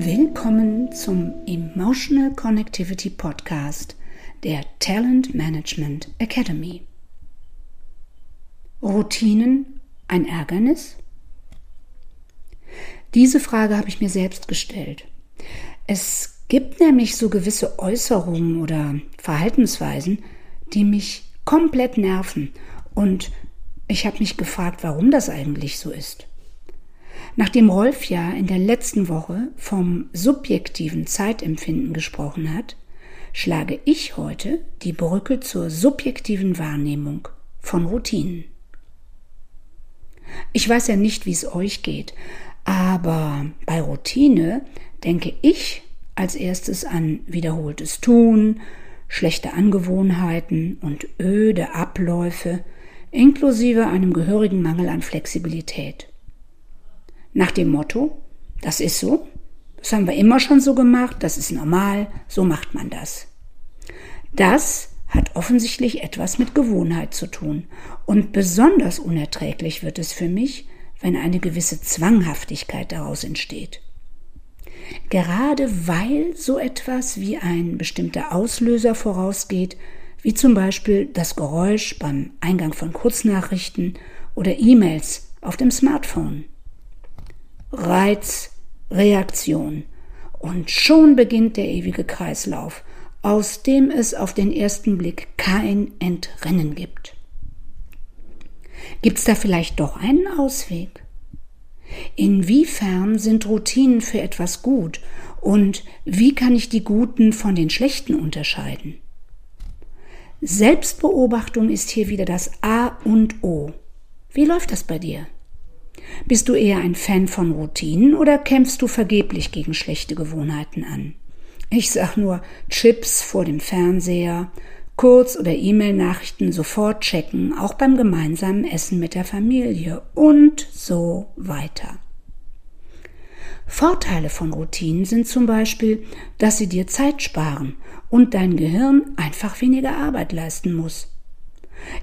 Willkommen zum Emotional Connectivity Podcast der Talent Management Academy. Routinen ein Ärgernis? Diese Frage habe ich mir selbst gestellt. Es gibt nämlich so gewisse Äußerungen oder Verhaltensweisen, die mich komplett nerven und ich habe mich gefragt, warum das eigentlich so ist. Nachdem Rolf ja in der letzten Woche vom subjektiven Zeitempfinden gesprochen hat, schlage ich heute die Brücke zur subjektiven Wahrnehmung von Routinen. Ich weiß ja nicht, wie es euch geht, aber bei Routine denke ich als erstes an wiederholtes Tun, schlechte Angewohnheiten und öde Abläufe, inklusive einem gehörigen Mangel an Flexibilität. Nach dem Motto, das ist so, das haben wir immer schon so gemacht, das ist normal, so macht man das. Das hat offensichtlich etwas mit Gewohnheit zu tun. Und besonders unerträglich wird es für mich, wenn eine gewisse Zwanghaftigkeit daraus entsteht. Gerade weil so etwas wie ein bestimmter Auslöser vorausgeht, wie zum Beispiel das Geräusch beim Eingang von Kurznachrichten oder E-Mails auf dem Smartphone. Reiz, Reaktion. Und schon beginnt der ewige Kreislauf, aus dem es auf den ersten Blick kein Entrennen gibt. Gibt's da vielleicht doch einen Ausweg? Inwiefern sind Routinen für etwas gut und wie kann ich die guten von den schlechten unterscheiden? Selbstbeobachtung ist hier wieder das A und O. Wie läuft das bei dir? Bist du eher ein Fan von Routinen oder kämpfst du vergeblich gegen schlechte Gewohnheiten an? Ich sag nur Chips vor dem Fernseher, Kurz- oder E-Mail-Nachrichten sofort checken, auch beim gemeinsamen Essen mit der Familie und so weiter. Vorteile von Routinen sind zum Beispiel, dass sie dir Zeit sparen und dein Gehirn einfach weniger Arbeit leisten muss.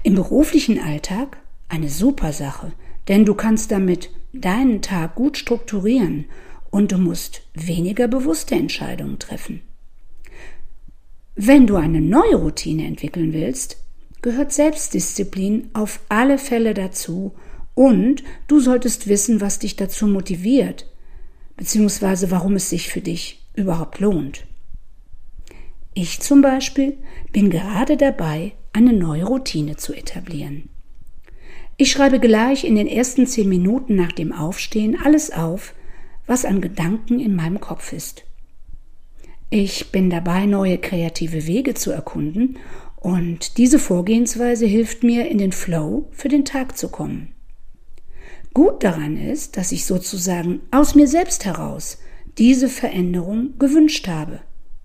Im beruflichen Alltag eine super Sache, denn du kannst damit deinen Tag gut strukturieren und du musst weniger bewusste Entscheidungen treffen. Wenn du eine neue Routine entwickeln willst, gehört Selbstdisziplin auf alle Fälle dazu und du solltest wissen, was dich dazu motiviert, beziehungsweise warum es sich für dich überhaupt lohnt. Ich zum Beispiel bin gerade dabei, eine neue Routine zu etablieren. Ich schreibe gleich in den ersten zehn Minuten nach dem Aufstehen alles auf, was an Gedanken in meinem Kopf ist. Ich bin dabei, neue kreative Wege zu erkunden und diese Vorgehensweise hilft mir, in den Flow für den Tag zu kommen. Gut daran ist, dass ich sozusagen aus mir selbst heraus diese Veränderung gewünscht habe.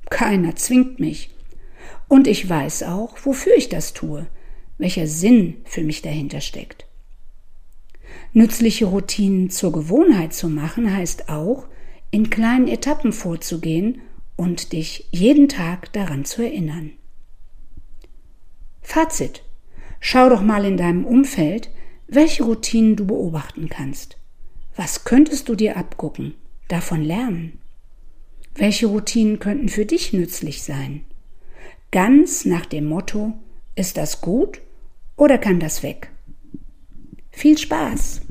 Keiner zwingt mich. Und ich weiß auch, wofür ich das tue, welcher Sinn für mich dahinter steckt. Nützliche Routinen zur Gewohnheit zu machen heißt auch, in kleinen Etappen vorzugehen und dich jeden Tag daran zu erinnern. Fazit. Schau doch mal in deinem Umfeld, welche Routinen du beobachten kannst. Was könntest du dir abgucken, davon lernen? Welche Routinen könnten für dich nützlich sein? Ganz nach dem Motto, ist das gut oder kann das weg? Viel Spaß!